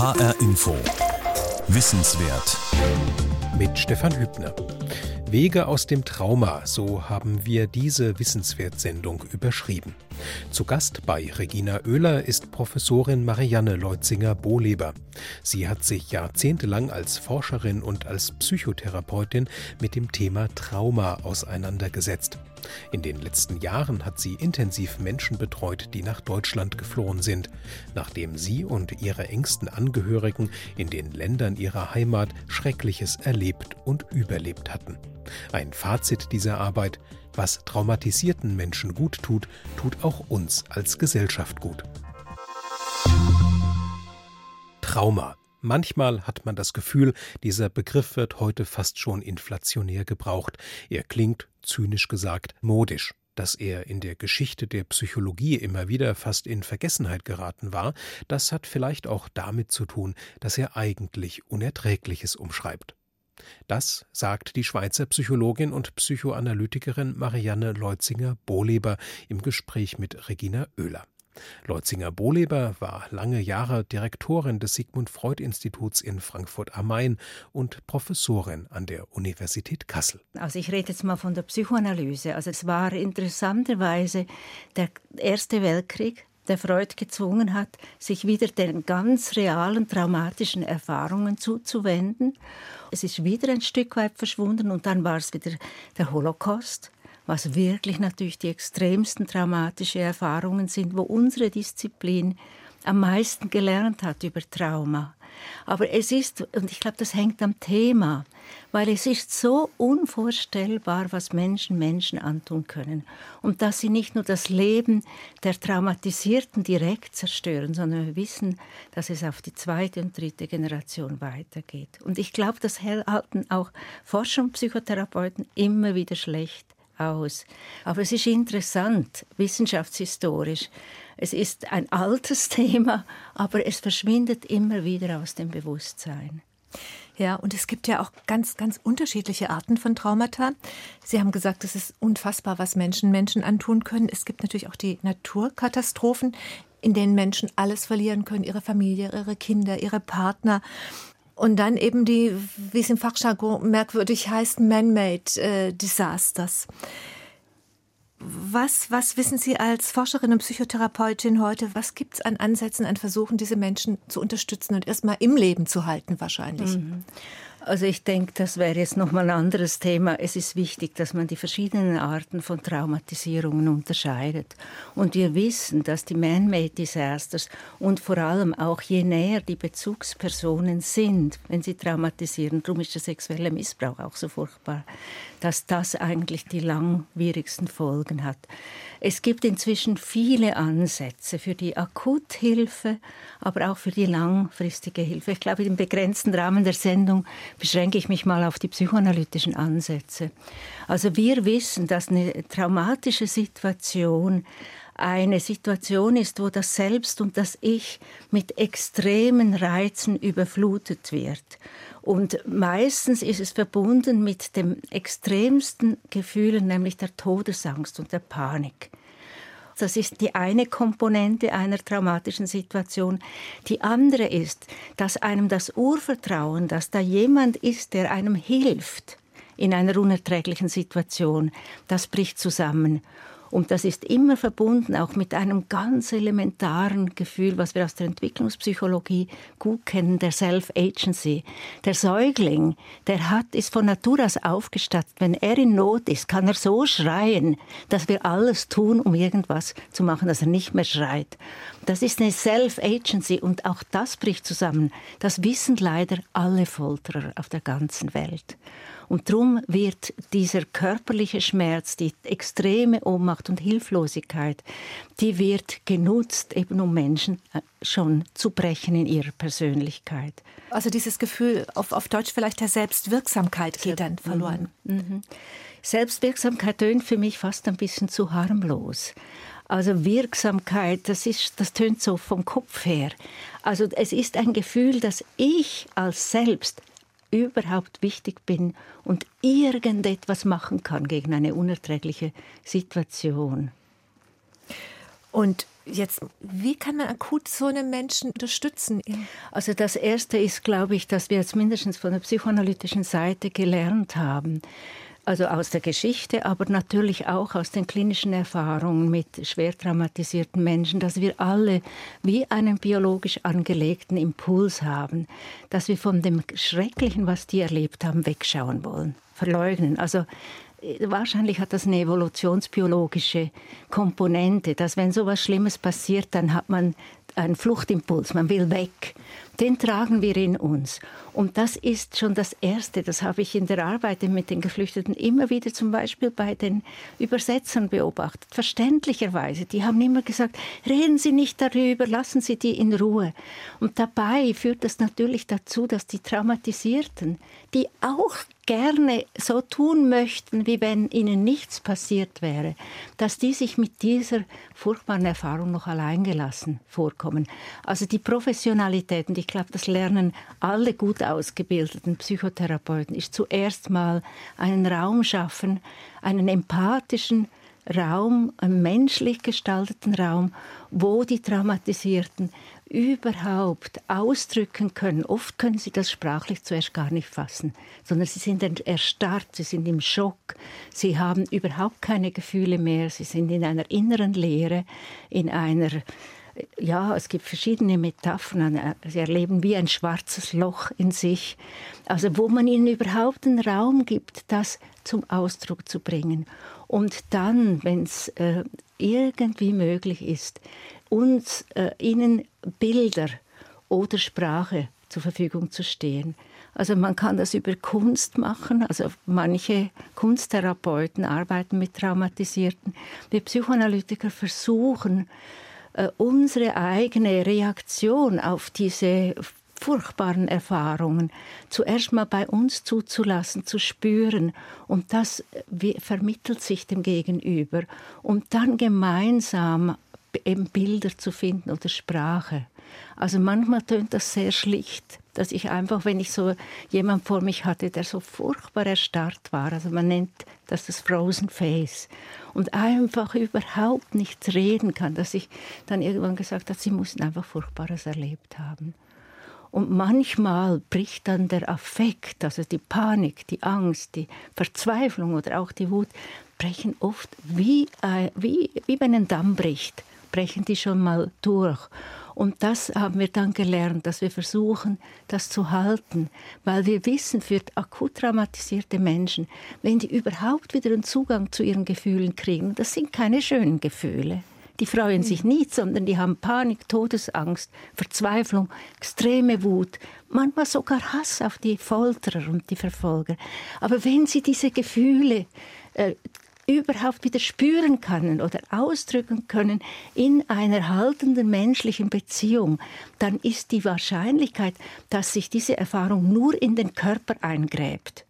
HR Info. Wissenswert. Mit Stefan Hübner. Wege aus dem Trauma, so haben wir diese Wissenswertsendung überschrieben. Zu Gast bei Regina Oehler ist Professorin Marianne Leutzinger-Bohleber. Sie hat sich jahrzehntelang als Forscherin und als Psychotherapeutin mit dem Thema Trauma auseinandergesetzt. In den letzten Jahren hat sie intensiv Menschen betreut, die nach Deutschland geflohen sind, nachdem sie und ihre engsten Angehörigen in den Ländern ihrer Heimat Schreckliches erlebt und überlebt hatten. Ein Fazit dieser Arbeit, was traumatisierten Menschen gut tut, tut auch uns als Gesellschaft gut. Trauma. Manchmal hat man das Gefühl, dieser Begriff wird heute fast schon inflationär gebraucht. Er klingt, zynisch gesagt, modisch. Dass er in der Geschichte der Psychologie immer wieder fast in Vergessenheit geraten war, das hat vielleicht auch damit zu tun, dass er eigentlich Unerträgliches umschreibt. Das sagt die Schweizer Psychologin und Psychoanalytikerin Marianne Leutzinger-Bohleber im Gespräch mit Regina Oehler. Leutzinger-Bohleber war lange Jahre Direktorin des Sigmund Freud Instituts in Frankfurt am Main und Professorin an der Universität Kassel. Also ich rede jetzt mal von der Psychoanalyse. Also es war interessanterweise der Erste Weltkrieg, der Freud gezwungen hat, sich wieder den ganz realen traumatischen Erfahrungen zuzuwenden. Es ist wieder ein Stück weit verschwunden und dann war es wieder der Holocaust, was wirklich natürlich die extremsten traumatischen Erfahrungen sind, wo unsere Disziplin am meisten gelernt hat über Trauma. Aber es ist, und ich glaube, das hängt am Thema, weil es ist so unvorstellbar, was Menschen Menschen antun können. Und dass sie nicht nur das Leben der Traumatisierten direkt zerstören, sondern wir wissen, dass es auf die zweite und dritte Generation weitergeht. Und ich glaube, das halten auch Forscher und Psychotherapeuten immer wieder schlecht aus. Aber es ist interessant, wissenschaftshistorisch. Es ist ein altes Thema, aber es verschwindet immer wieder aus dem Bewusstsein. Ja, und es gibt ja auch ganz, ganz unterschiedliche Arten von Traumata. Sie haben gesagt, es ist unfassbar, was Menschen Menschen antun können. Es gibt natürlich auch die Naturkatastrophen, in denen Menschen alles verlieren können, ihre Familie, ihre Kinder, ihre Partner. Und dann eben die, wie es im Fachjargon merkwürdig heißt, man-made äh, Disasters. Was, was wissen Sie als Forscherin und Psychotherapeutin heute? Was gibt es an Ansätzen, an Versuchen, diese Menschen zu unterstützen und erstmal im Leben zu halten wahrscheinlich? Mhm. Also ich denke, das wäre jetzt nochmal ein anderes Thema. Es ist wichtig, dass man die verschiedenen Arten von Traumatisierungen unterscheidet. Und wir wissen, dass die Man-Made Disasters und vor allem auch je näher die Bezugspersonen sind, wenn sie traumatisieren, darum ist der sexuelle Missbrauch auch so furchtbar, dass das eigentlich die langwierigsten Folgen hat. Es gibt inzwischen viele Ansätze für die Akuthilfe, aber auch für die langfristige Hilfe. Ich glaube, im begrenzten Rahmen der Sendung beschränke ich mich mal auf die psychoanalytischen Ansätze. Also wir wissen, dass eine traumatische Situation eine Situation ist, wo das Selbst und das Ich mit extremen Reizen überflutet wird. Und meistens ist es verbunden mit dem extremsten Gefühl, nämlich der Todesangst und der Panik. Das ist die eine Komponente einer traumatischen Situation. Die andere ist, dass einem das Urvertrauen, dass da jemand ist, der einem hilft in einer unerträglichen Situation, das bricht zusammen. Und das ist immer verbunden auch mit einem ganz elementaren Gefühl, was wir aus der Entwicklungspsychologie gut kennen, der Self-Agency. Der Säugling, der hat, ist von Natur aus aufgestattet. Wenn er in Not ist, kann er so schreien, dass wir alles tun, um irgendwas zu machen, dass er nicht mehr schreit. Das ist eine Self-Agency und auch das bricht zusammen. Das wissen leider alle Folterer auf der ganzen Welt. Und darum wird dieser körperliche Schmerz, die extreme Ohnmacht und Hilflosigkeit, die wird genutzt, eben um Menschen äh, schon zu brechen in ihrer Persönlichkeit. Also dieses Gefühl, auf, auf Deutsch vielleicht der Selbstwirksamkeit geht dann verloren. Mhm. Mhm. Selbstwirksamkeit tönt für mich fast ein bisschen zu harmlos. Also Wirksamkeit, das, ist, das tönt so vom Kopf her. Also es ist ein Gefühl, dass ich als Selbst überhaupt wichtig bin und irgendetwas machen kann gegen eine unerträgliche Situation. Und Jetzt, wie kann man akut so einen Menschen unterstützen? Also das Erste ist, glaube ich, dass wir jetzt mindestens von der psychoanalytischen Seite gelernt haben, also aus der Geschichte, aber natürlich auch aus den klinischen Erfahrungen mit schwer traumatisierten Menschen, dass wir alle wie einen biologisch angelegten Impuls haben, dass wir von dem Schrecklichen, was die erlebt haben, wegschauen wollen, verleugnen. Also wahrscheinlich hat das eine evolutionsbiologische Komponente, dass wenn so etwas Schlimmes passiert, dann hat man einen Fluchtimpuls, man will weg. Den tragen wir in uns. Und das ist schon das Erste, das habe ich in der Arbeit mit den Geflüchteten immer wieder zum Beispiel bei den Übersetzern beobachtet. Verständlicherweise, die haben immer gesagt, reden Sie nicht darüber, lassen Sie die in Ruhe. Und dabei führt das natürlich dazu, dass die Traumatisierten, die auch gerne so tun möchten, wie wenn ihnen nichts passiert wäre, dass die sich mit dieser furchtbaren Erfahrung noch alleingelassen vorkommen. Also die Professionalität, und ich glaube, das lernen alle gut ausgebildeten Psychotherapeuten, ist zuerst mal einen Raum schaffen, einen empathischen Raum, einen menschlich gestalteten Raum, wo die Traumatisierten überhaupt ausdrücken können. Oft können sie das sprachlich zuerst gar nicht fassen, sondern sie sind erstarrt, sie sind im Schock, sie haben überhaupt keine Gefühle mehr, sie sind in einer inneren Leere, in einer ja, es gibt verschiedene Metaphern. Sie erleben wie ein schwarzes Loch in sich. Also wo man ihnen überhaupt einen Raum gibt, das zum Ausdruck zu bringen. Und dann, wenn es äh, irgendwie möglich ist, uns äh, ihnen Bilder oder Sprache zur Verfügung zu stehen. Also man kann das über Kunst machen. Also manche Kunsttherapeuten arbeiten mit Traumatisierten. Wir Psychoanalytiker versuchen, äh, unsere eigene Reaktion auf diese furchtbaren Erfahrungen zuerst mal bei uns zuzulassen, zu spüren und das vermittelt sich dem Gegenüber und dann gemeinsam eben Bilder zu finden oder Sprache. Also manchmal tönt das sehr schlicht, dass ich einfach, wenn ich so jemand vor mich hatte, der so furchtbar erstarrt war, also man nennt das das Frozen Face, und einfach überhaupt nichts reden kann, dass ich dann irgendwann gesagt habe, sie mussten einfach Furchtbares erlebt haben. Und manchmal bricht dann der Affekt, also die Panik, die Angst, die Verzweiflung oder auch die Wut, brechen oft wie, wie, wie wenn ein Damm bricht brechen die schon mal durch. Und das haben wir dann gelernt, dass wir versuchen, das zu halten, weil wir wissen, für akut traumatisierte Menschen, wenn die überhaupt wieder einen Zugang zu ihren Gefühlen kriegen, das sind keine schönen Gefühle. Die freuen sich nicht, sondern die haben Panik, Todesangst, Verzweiflung, extreme Wut, manchmal sogar Hass auf die Folterer und die Verfolger. Aber wenn sie diese Gefühle äh, überhaupt wieder spüren können oder ausdrücken können in einer haltenden menschlichen Beziehung, dann ist die Wahrscheinlichkeit, dass sich diese Erfahrung nur in den Körper eingräbt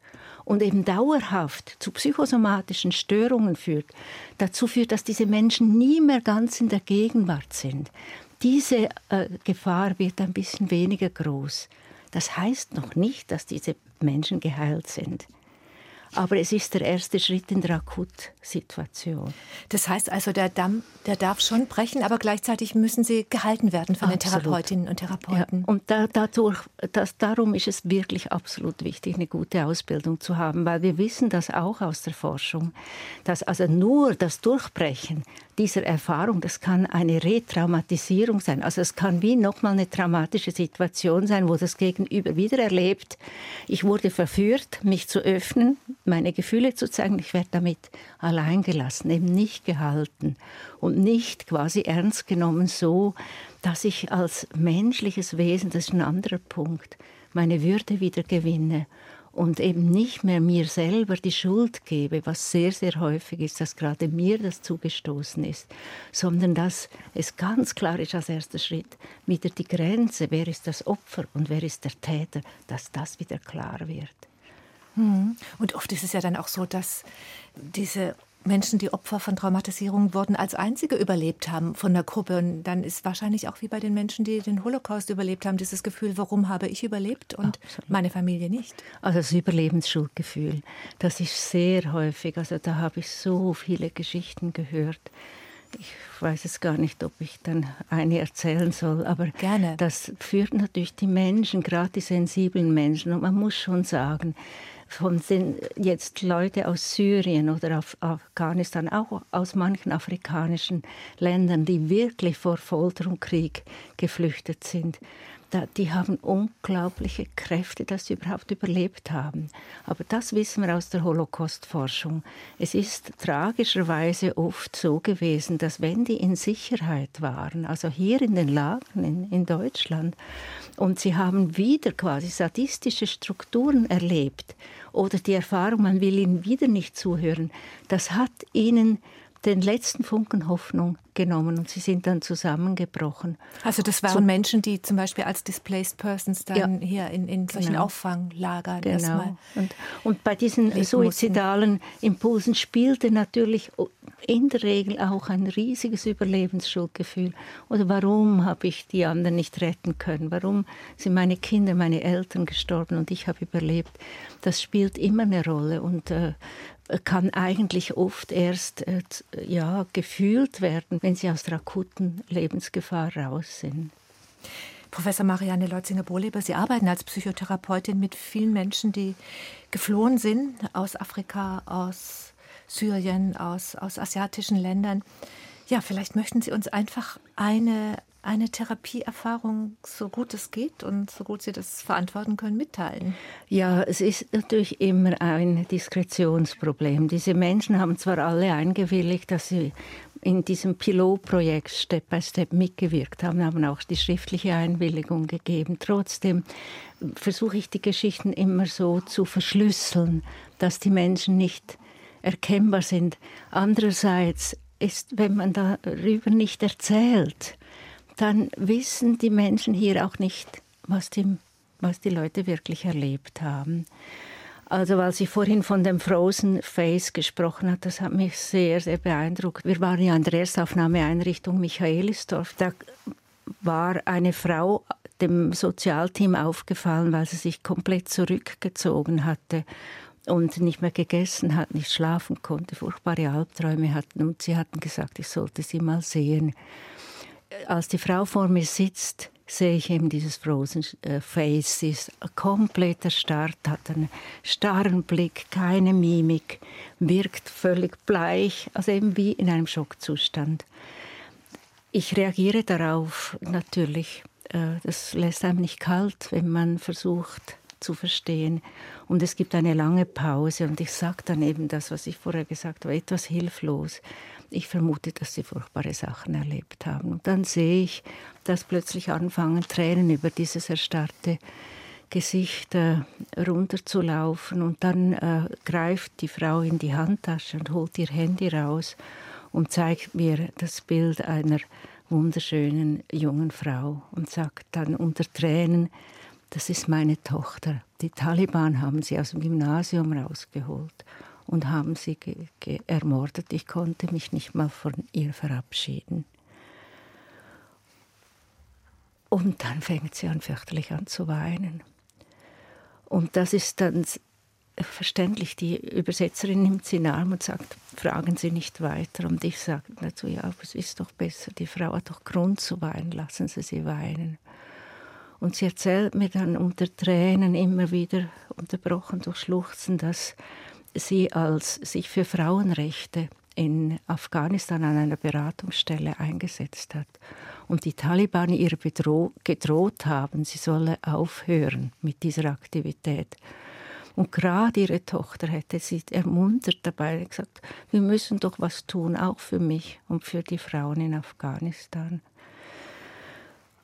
und eben dauerhaft zu psychosomatischen Störungen führt, dazu führt, dass diese Menschen nie mehr ganz in der Gegenwart sind. Diese äh, Gefahr wird ein bisschen weniger groß. Das heißt noch nicht, dass diese Menschen geheilt sind. Aber es ist der erste Schritt in der Akutsituation. Das heißt also, der Damm, der darf schon brechen, aber gleichzeitig müssen sie gehalten werden von absolut. den Therapeutinnen und Therapeuten. Ja, und da, dadurch, das, darum ist es wirklich absolut wichtig, eine gute Ausbildung zu haben, weil wir wissen das auch aus der Forschung, dass also nur das Durchbrechen dieser Erfahrung, das kann eine Retraumatisierung sein. Also es kann wie nochmal eine traumatische Situation sein, wo das Gegenüber wieder erlebt, ich wurde verführt, mich zu öffnen, meine Gefühle zu zeigen, ich werde damit allein gelassen, eben nicht gehalten und nicht quasi ernst genommen so, dass ich als menschliches Wesen, das ist ein anderer Punkt, meine Würde wieder gewinne und eben nicht mehr mir selber die Schuld gebe, was sehr, sehr häufig ist, dass gerade mir das zugestoßen ist, sondern dass es ganz klar ist als erster Schritt, wieder die Grenze, wer ist das Opfer und wer ist der Täter, dass das wieder klar wird. Hm. Und oft ist es ja dann auch so, dass diese Menschen, die Opfer von Traumatisierung wurden, als einzige überlebt haben von der Gruppe. Und dann ist wahrscheinlich auch wie bei den Menschen, die den Holocaust überlebt haben, dieses Gefühl, warum habe ich überlebt und Absolut. meine Familie nicht? Also das Überlebensschuldgefühl, das ist sehr häufig. Also da habe ich so viele Geschichten gehört. ich weiß es gar nicht, ob ich dann eine erzählen soll, aber Gerne. das führt natürlich die Menschen, gerade die sensiblen Menschen. Und man muss schon sagen, von den jetzt Leute aus Syrien oder auf Afghanistan, auch aus manchen afrikanischen Ländern, die wirklich vor Folter und Krieg geflüchtet sind, die haben unglaubliche Kräfte, dass sie überhaupt überlebt haben. Aber das wissen wir aus der Holocaust-Forschung. Es ist tragischerweise oft so gewesen, dass wenn die in Sicherheit waren, also hier in den Lagern in, in Deutschland, und sie haben wieder quasi sadistische Strukturen erlebt oder die Erfahrung, man will ihnen wieder nicht zuhören, das hat ihnen den letzten Funken Hoffnung genommen und sie sind dann zusammengebrochen. Also das waren so, Menschen, die zum Beispiel als Displaced Persons dann ja, hier in, in solchen genau. Auffanglagern genau. erstmal. Und, und bei diesen suizidalen mussten. Impulsen spielte natürlich in der Regel auch ein riesiges Überlebensschuldgefühl. Oder warum habe ich die anderen nicht retten können? Warum sind meine Kinder, meine Eltern gestorben und ich habe überlebt? Das spielt immer eine Rolle. Und äh, kann eigentlich oft erst äh, ja, gefühlt werden, wenn sie aus der akuten Lebensgefahr raus sind. Professor Marianne Leutzinger-Bohleber, Sie arbeiten als Psychotherapeutin mit vielen Menschen, die geflohen sind aus Afrika, aus Syrien, aus, aus asiatischen Ländern. Ja, vielleicht möchten Sie uns einfach eine eine Therapieerfahrung, so gut es geht und so gut Sie das verantworten können, mitteilen? Ja, es ist natürlich immer ein Diskretionsproblem. Diese Menschen haben zwar alle eingewilligt, dass sie in diesem Pilotprojekt Step by Step mitgewirkt haben, haben auch die schriftliche Einwilligung gegeben. Trotzdem versuche ich die Geschichten immer so zu verschlüsseln, dass die Menschen nicht erkennbar sind. Andererseits ist, wenn man darüber nicht erzählt, dann wissen die Menschen hier auch nicht, was die, was die Leute wirklich erlebt haben. Also, weil sie vorhin von dem Frozen Face gesprochen hat, das hat mich sehr, sehr beeindruckt. Wir waren ja in der Erstaufnahmeeinrichtung Michaelisdorf. Da war eine Frau dem Sozialteam aufgefallen, weil sie sich komplett zurückgezogen hatte und nicht mehr gegessen hat, nicht schlafen konnte, furchtbare Albträume hatten. Und sie hatten gesagt, ich sollte sie mal sehen als die Frau vor mir sitzt, sehe ich eben dieses Frozen äh, Face. Sie ist komplett erstarrt, hat einen starren Blick, keine Mimik, wirkt völlig bleich, also eben wie in einem Schockzustand. Ich reagiere darauf natürlich. Äh, das lässt einem nicht kalt, wenn man versucht zu verstehen. Und es gibt eine lange Pause und ich sage dann eben das, was ich vorher gesagt habe, etwas hilflos ich vermute, dass sie furchtbare Sachen erlebt haben. Und dann sehe ich, dass plötzlich anfangen, Tränen über dieses erstarrte Gesicht äh, runterzulaufen. Und dann äh, greift die Frau in die Handtasche und holt ihr Handy raus und zeigt mir das Bild einer wunderschönen jungen Frau und sagt dann unter Tränen, das ist meine Tochter. Die Taliban haben sie aus dem Gymnasium rausgeholt und haben sie ermordet. Ich konnte mich nicht mal von ihr verabschieden. Und dann fängt sie an, fürchterlich an zu weinen. Und das ist dann verständlich. Die Übersetzerin nimmt sie in den Arm und sagt, fragen Sie nicht weiter. Und ich sage dazu, ja, aber es ist doch besser, die Frau hat doch Grund zu weinen, lassen Sie sie weinen. Und sie erzählt mir dann unter Tränen immer wieder, unterbrochen durch Schluchzen, dass sie als sich für Frauenrechte in Afghanistan an einer Beratungsstelle eingesetzt hat und die Taliban ihr gedroht haben, sie solle aufhören mit dieser Aktivität. Und gerade ihre Tochter hätte sie ermuntert dabei gesagt, wir müssen doch was tun, auch für mich und für die Frauen in Afghanistan.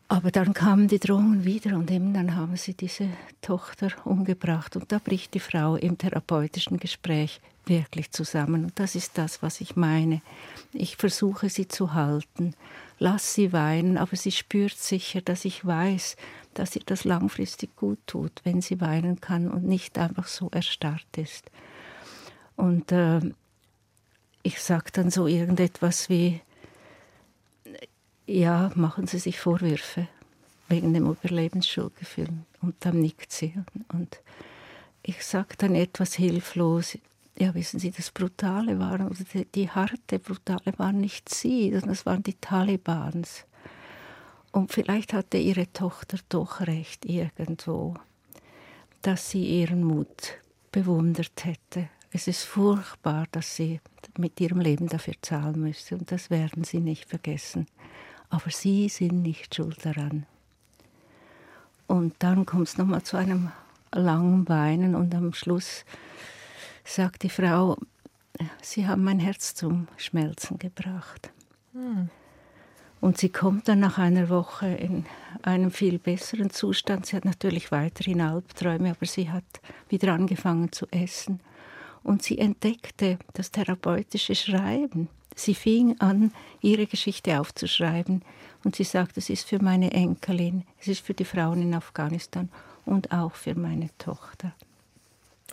Aber dann kamen die Drohungen wieder und eben dann haben sie diese Tochter umgebracht. Und da bricht die Frau im therapeutischen Gespräch wirklich zusammen. Und das ist das, was ich meine. Ich versuche sie zu halten, lass sie weinen, aber sie spürt sicher, dass ich weiß, dass ihr das langfristig gut tut, wenn sie weinen kann und nicht einfach so erstarrt ist. Und äh, ich sage dann so irgendetwas wie, ja, machen Sie sich Vorwürfe wegen dem Überlebensschuldgefühl. Und dann nickt sie. Und ich sage dann etwas hilflos, ja, wissen Sie, das Brutale war, oder die, die harte, Brutale waren nicht sie, sondern es waren die Talibans. Und vielleicht hatte ihre Tochter doch recht irgendwo, dass sie ihren Mut bewundert hätte. Es ist furchtbar, dass sie mit ihrem Leben dafür zahlen müsste und das werden sie nicht vergessen. Aber sie sind nicht schuld daran. Und dann kommt es nochmal zu einem langen Weinen und am Schluss sagt die Frau, Sie haben mein Herz zum Schmelzen gebracht. Hm. Und sie kommt dann nach einer Woche in einem viel besseren Zustand. Sie hat natürlich weiterhin Albträume, aber sie hat wieder angefangen zu essen. Und sie entdeckte das therapeutische Schreiben. Sie fing an, ihre Geschichte aufzuschreiben. Und sie sagte, es ist für meine Enkelin, es ist für die Frauen in Afghanistan und auch für meine Tochter.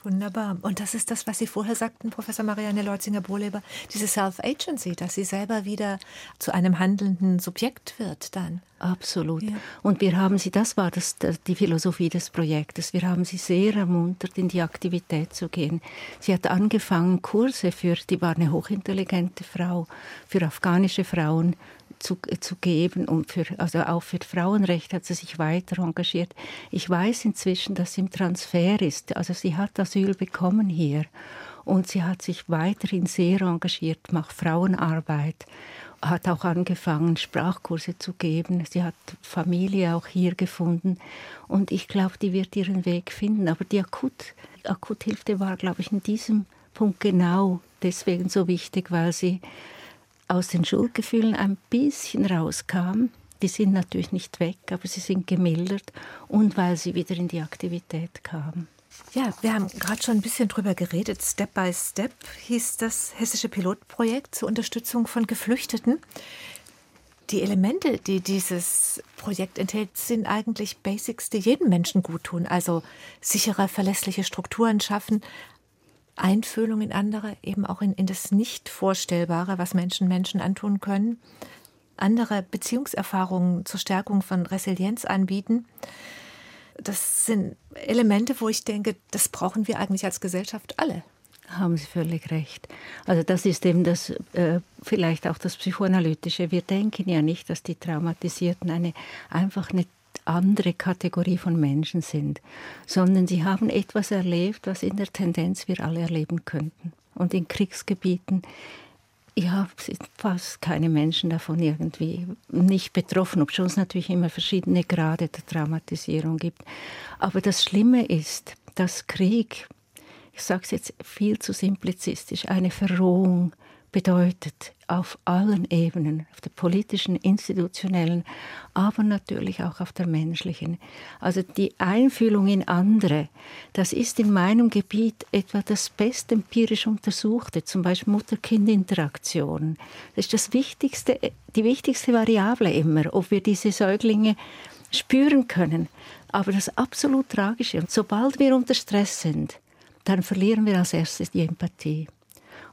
Wunderbar. Und das ist das, was Sie vorher sagten, Professor Marianne Leutzinger-Bohleber, diese Self-Agency, dass sie selber wieder zu einem handelnden Subjekt wird dann. Absolut. Ja. Und wir haben sie, das war das, die Philosophie des Projektes, wir haben sie sehr ermuntert, in die Aktivität zu gehen. Sie hat angefangen, Kurse für, die war eine hochintelligente Frau, für afghanische Frauen zu, zu geben und für, also auch für Frauenrecht hat sie sich weiter engagiert. Ich weiß inzwischen, dass sie im Transfer ist. Also sie hat Asyl bekommen hier und sie hat sich weiterhin sehr engagiert, macht Frauenarbeit hat auch angefangen, Sprachkurse zu geben. Sie hat Familie auch hier gefunden. Und ich glaube, die wird ihren Weg finden. Aber die Akut, Akuthilfe war, glaube ich, in diesem Punkt genau deswegen so wichtig, weil sie aus den Schuldgefühlen ein bisschen rauskam. Die sind natürlich nicht weg, aber sie sind gemildert und weil sie wieder in die Aktivität kam. Ja, wir haben gerade schon ein bisschen drüber geredet. Step by Step hieß das hessische Pilotprojekt zur Unterstützung von Geflüchteten. Die Elemente, die dieses Projekt enthält, sind eigentlich Basics, die jedem Menschen gut tun. Also sichere, verlässliche Strukturen schaffen, Einfühlung in andere, eben auch in, in das Nicht-Vorstellbare, was Menschen Menschen antun können, andere Beziehungserfahrungen zur Stärkung von Resilienz anbieten. Das sind Elemente, wo ich denke, das brauchen wir eigentlich als Gesellschaft alle. Haben Sie völlig recht. Also das ist eben das äh, vielleicht auch das Psychoanalytische. Wir denken ja nicht, dass die Traumatisierten eine einfach eine andere Kategorie von Menschen sind, sondern sie haben etwas erlebt, was in der Tendenz wir alle erleben könnten. Und in Kriegsgebieten ja, sind fast keine Menschen davon irgendwie nicht betroffen, obwohl es natürlich immer verschiedene Grade der Traumatisierung gibt. Aber das Schlimme ist, dass Krieg, ich sage es jetzt viel zu simplizistisch, eine Verrohung bedeutet auf allen Ebenen, auf der politischen, institutionellen, aber natürlich auch auf der menschlichen. Also die Einfühlung in andere, das ist in meinem Gebiet etwa das best empirisch untersuchte, zum Beispiel Mutter-Kind-Interaktion. Das ist das wichtigste, die wichtigste Variable immer, ob wir diese Säuglinge spüren können. Aber das absolut Tragische, und sobald wir unter Stress sind, dann verlieren wir als erstes die Empathie.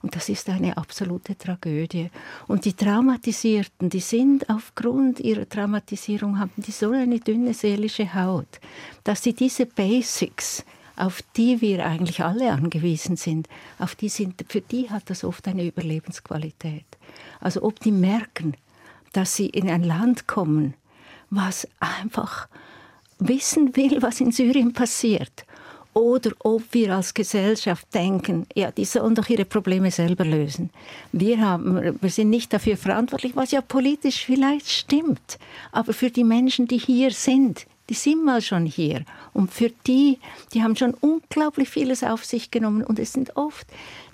Und das ist eine absolute Tragödie. Und die Traumatisierten, die sind aufgrund ihrer Traumatisierung, haben die so eine dünne seelische Haut, dass sie diese Basics, auf die wir eigentlich alle angewiesen sind, auf die sind, für die hat das oft eine Überlebensqualität. Also ob die merken, dass sie in ein Land kommen, was einfach wissen will, was in Syrien passiert oder ob wir als Gesellschaft denken, ja, die sollen doch ihre Probleme selber lösen. Wir, haben, wir sind nicht dafür verantwortlich, was ja politisch vielleicht stimmt, aber für die Menschen, die hier sind, die sind mal schon hier. Und für die, die haben schon unglaublich vieles auf sich genommen und es sind oft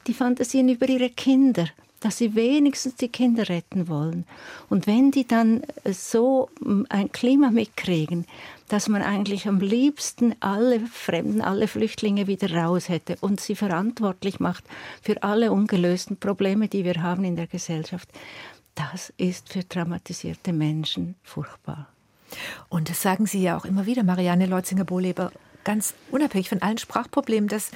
die Fantasien über ihre Kinder dass sie wenigstens die Kinder retten wollen. Und wenn die dann so ein Klima mitkriegen, dass man eigentlich am liebsten alle Fremden, alle Flüchtlinge wieder raus hätte und sie verantwortlich macht für alle ungelösten Probleme, die wir haben in der Gesellschaft. Das ist für traumatisierte Menschen furchtbar. Und das sagen Sie ja auch immer wieder, Marianne Leutzinger-Bohleber, ganz unabhängig von allen Sprachproblemen, dass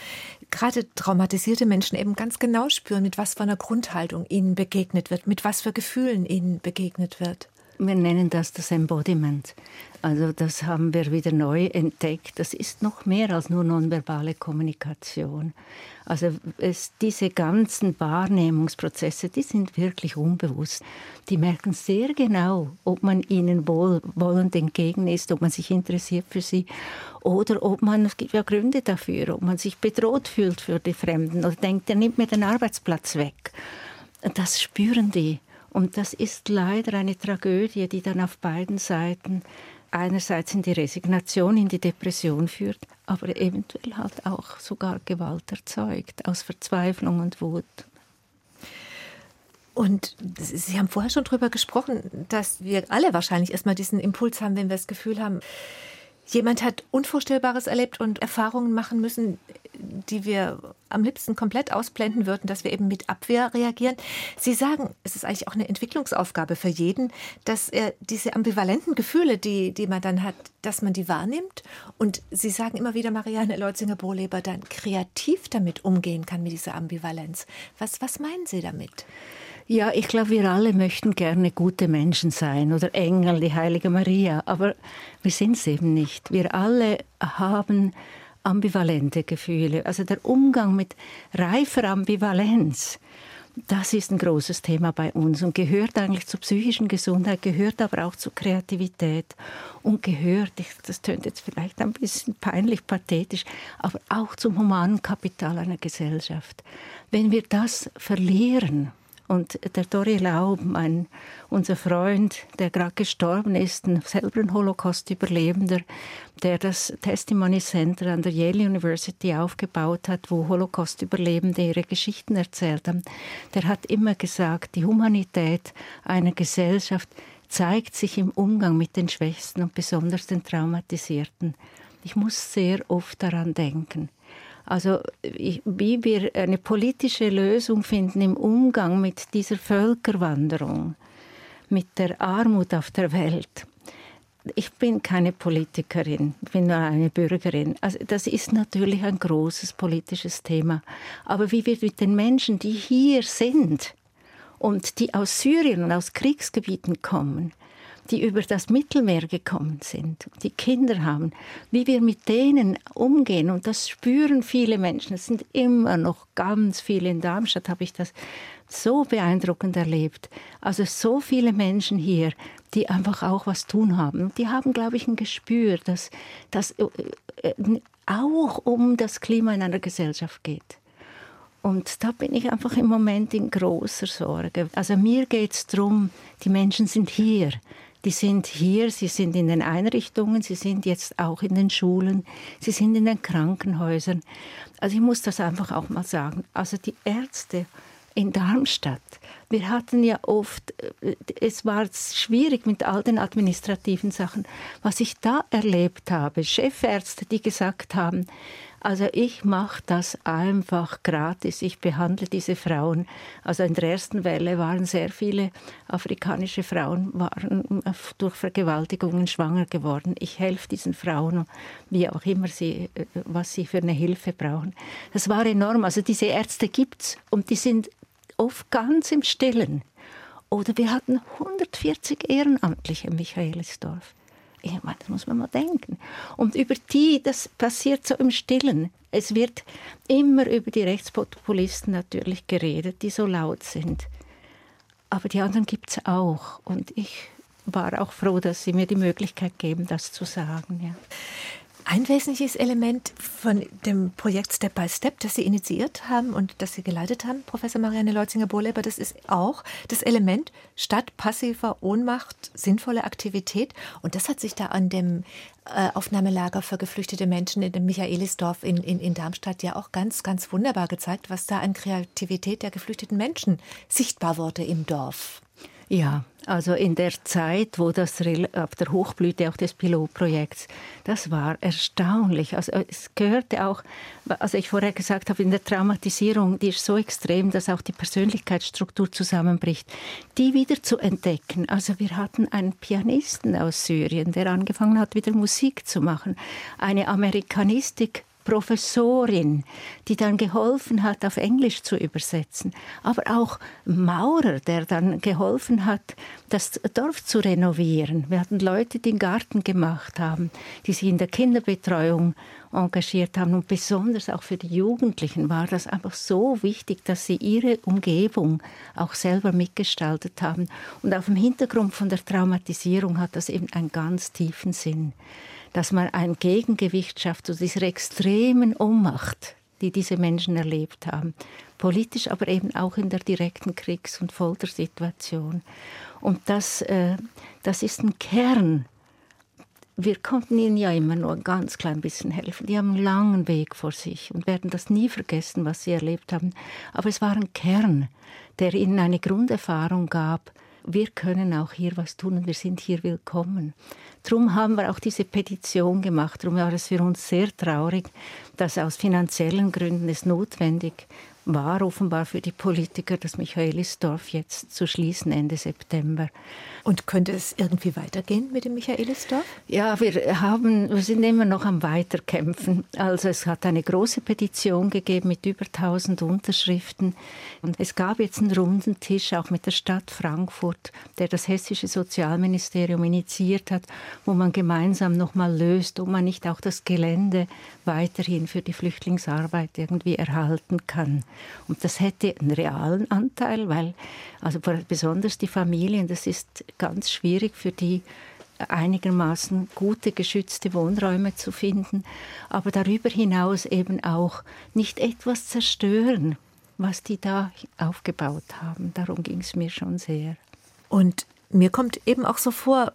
gerade traumatisierte Menschen eben ganz genau spüren, mit was für einer Grundhaltung ihnen begegnet wird, mit was für Gefühlen ihnen begegnet wird. Wir nennen das das Embodiment. Also das haben wir wieder neu entdeckt. Das ist noch mehr als nur nonverbale Kommunikation. Also es, diese ganzen Wahrnehmungsprozesse, die sind wirklich unbewusst. Die merken sehr genau, ob man ihnen wohlwollend entgegen ist, ob man sich interessiert für sie oder ob man, es gibt ja Gründe dafür, ob man sich bedroht fühlt für die Fremden oder denkt, der nimmt mir den Arbeitsplatz weg. Das spüren die. Und das ist leider eine Tragödie, die dann auf beiden Seiten einerseits in die Resignation, in die Depression führt, aber eventuell halt auch sogar Gewalt erzeugt, aus Verzweiflung und Wut. Und Sie haben vorher schon darüber gesprochen, dass wir alle wahrscheinlich erstmal diesen Impuls haben, wenn wir das Gefühl haben, jemand hat Unvorstellbares erlebt und Erfahrungen machen müssen, die wir am liebsten komplett ausblenden würden, dass wir eben mit Abwehr reagieren. Sie sagen, es ist eigentlich auch eine Entwicklungsaufgabe für jeden, dass er diese ambivalenten Gefühle, die, die man dann hat, dass man die wahrnimmt. Und Sie sagen immer wieder, Marianne Leutzinger-Bohleber, dann kreativ damit umgehen kann mit dieser Ambivalenz. Was, was meinen Sie damit? Ja, ich glaube, wir alle möchten gerne gute Menschen sein oder Engel, die heilige Maria, aber wir sind es eben nicht. Wir alle haben ambivalente Gefühle. Also der Umgang mit reifer Ambivalenz, das ist ein großes Thema bei uns und gehört eigentlich zur psychischen Gesundheit, gehört aber auch zur Kreativität und gehört, das tönt jetzt vielleicht ein bisschen peinlich, pathetisch, aber auch zum humanen Kapital einer Gesellschaft. Wenn wir das verlieren, und der Dori Laub, mein, unser Freund, der gerade gestorben ist, ein selber ein Holocaust-Überlebender, der das Testimony Center an der Yale University aufgebaut hat, wo Holocaust-Überlebende ihre Geschichten erzählt haben, der hat immer gesagt, die Humanität einer Gesellschaft zeigt sich im Umgang mit den Schwächsten und besonders den Traumatisierten. Ich muss sehr oft daran denken. Also wie wir eine politische Lösung finden im Umgang mit dieser Völkerwanderung, mit der Armut auf der Welt. Ich bin keine Politikerin, ich bin nur eine Bürgerin. Also das ist natürlich ein großes politisches Thema. Aber wie wir mit den Menschen, die hier sind und die aus Syrien und aus Kriegsgebieten kommen, die über das Mittelmeer gekommen sind, die Kinder haben, wie wir mit denen umgehen. Und das spüren viele Menschen. Es sind immer noch ganz viele. In Darmstadt habe ich das so beeindruckend erlebt. Also so viele Menschen hier, die einfach auch was tun haben. Die haben, glaube ich, ein Gespür, dass das äh, äh, auch um das Klima in einer Gesellschaft geht. Und da bin ich einfach im Moment in großer Sorge. Also mir geht es darum, die Menschen sind hier die sind hier, sie sind in den Einrichtungen, sie sind jetzt auch in den Schulen, sie sind in den Krankenhäusern. Also ich muss das einfach auch mal sagen. Also die Ärzte in Darmstadt, wir hatten ja oft, äh, es war schwierig mit all den administrativen Sachen. Was ich da erlebt habe, Chefärzte, die gesagt haben, also ich mache das einfach gratis. Ich behandle diese Frauen. Also in der ersten Welle waren sehr viele afrikanische Frauen waren durch Vergewaltigungen schwanger geworden. Ich helfe diesen Frauen, wie auch immer sie, was sie für eine Hilfe brauchen. Das war enorm. Also diese Ärzte gibt's und die sind oft ganz im Stillen. Oder wir hatten 140 Ehrenamtliche in Michaelisdorf. Ich meine, das muss man mal denken. Und über die, das passiert so im Stillen. Es wird immer über die Rechtspopulisten natürlich geredet, die so laut sind. Aber die anderen gibt es auch. Und ich war auch froh, dass Sie mir die Möglichkeit geben, das zu sagen. Ja. Ein wesentliches Element von dem Projekt Step by Step, das Sie initiiert haben und das Sie geleitet haben, Professor Marianne Leutzinger-Bohleber, das ist auch das Element statt passiver Ohnmacht sinnvolle Aktivität. Und das hat sich da an dem äh, Aufnahmelager für geflüchtete Menschen in dem Michaelisdorf in, in, in Darmstadt ja auch ganz, ganz wunderbar gezeigt, was da an Kreativität der geflüchteten Menschen sichtbar wurde im Dorf. Ja, also in der Zeit, wo das auf der Hochblüte auch des Pilotprojekts, das war erstaunlich. Also es gehörte auch, also ich vorher gesagt habe, in der Traumatisierung, die ist so extrem, dass auch die Persönlichkeitsstruktur zusammenbricht, die wieder zu entdecken. Also wir hatten einen Pianisten aus Syrien, der angefangen hat, wieder Musik zu machen, eine Amerikanistik Professorin, die dann geholfen hat, auf Englisch zu übersetzen, aber auch Maurer, der dann geholfen hat, das Dorf zu renovieren. Wir hatten Leute, die den Garten gemacht haben, die sich in der Kinderbetreuung engagiert haben und besonders auch für die Jugendlichen war das einfach so wichtig, dass sie ihre Umgebung auch selber mitgestaltet haben. Und auf dem Hintergrund von der Traumatisierung hat das eben einen ganz tiefen Sinn dass man ein Gegengewicht schafft zu dieser extremen Ohnmacht, die diese Menschen erlebt haben. Politisch, aber eben auch in der direkten Kriegs- und Foltersituation. Und das, äh, das ist ein Kern. Wir konnten ihnen ja immer nur ein ganz klein bisschen helfen. Die haben einen langen Weg vor sich und werden das nie vergessen, was sie erlebt haben. Aber es war ein Kern, der ihnen eine Grunderfahrung gab, wir können auch hier was tun und wir sind hier willkommen. Darum haben wir auch diese Petition gemacht. Darum war es für uns sehr traurig, dass aus finanziellen Gründen es notwendig war offenbar für die Politiker, das Michaelisdorf jetzt zu schließen Ende September. Und könnte es irgendwie weitergehen mit dem Michaelisdorf? Ja, wir haben, wir sind immer noch am Weiterkämpfen. Also es hat eine große Petition gegeben mit über 1000 Unterschriften. Und es gab jetzt einen runden Tisch auch mit der Stadt Frankfurt, der das hessische Sozialministerium initiiert hat, wo man gemeinsam nochmal löst, ob man nicht auch das Gelände weiterhin für die Flüchtlingsarbeit irgendwie erhalten kann. Und das hätte einen realen Anteil, weil also besonders die Familien, das ist ganz schwierig für die einigermaßen gute geschützte Wohnräume zu finden, aber darüber hinaus eben auch nicht etwas zerstören, was die da aufgebaut haben. Darum ging es mir schon sehr. Und mir kommt eben auch so vor,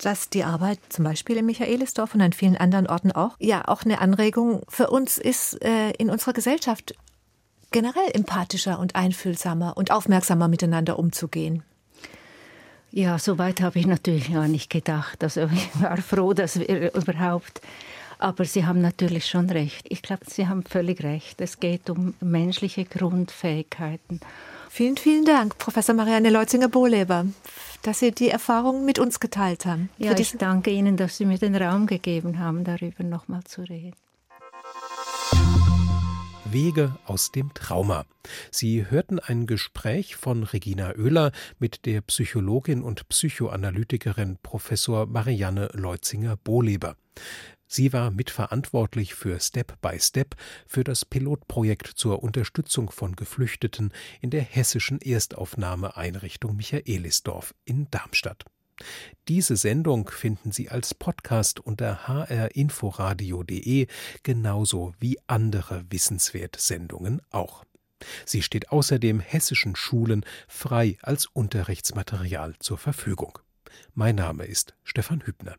dass die Arbeit zum Beispiel in Michaelisdorf und an vielen anderen Orten auch, ja, auch eine Anregung für uns ist, äh, in unserer Gesellschaft generell empathischer und einfühlsamer und aufmerksamer miteinander umzugehen. Ja, so weit habe ich natürlich gar nicht gedacht. Also ich war froh, dass wir überhaupt. Aber Sie haben natürlich schon recht. Ich glaube, Sie haben völlig recht. Es geht um menschliche Grundfähigkeiten. Vielen, vielen Dank, Professor Marianne Leutzinger-Bohleber, dass Sie die Erfahrungen mit uns geteilt haben. Ja, ich danke Ihnen, dass Sie mir den Raum gegeben haben, darüber nochmal zu reden. Wege aus dem Trauma. Sie hörten ein Gespräch von Regina Oehler mit der Psychologin und Psychoanalytikerin Professor Marianne Leutzinger-Bohleber. Sie war mitverantwortlich für Step by Step für das Pilotprojekt zur Unterstützung von Geflüchteten in der hessischen Erstaufnahmeeinrichtung Michaelisdorf in Darmstadt. Diese Sendung finden Sie als Podcast unter hrinforadio.de, genauso wie andere Wissenswert-Sendungen auch. Sie steht außerdem hessischen Schulen frei als Unterrichtsmaterial zur Verfügung. Mein Name ist Stefan Hübner.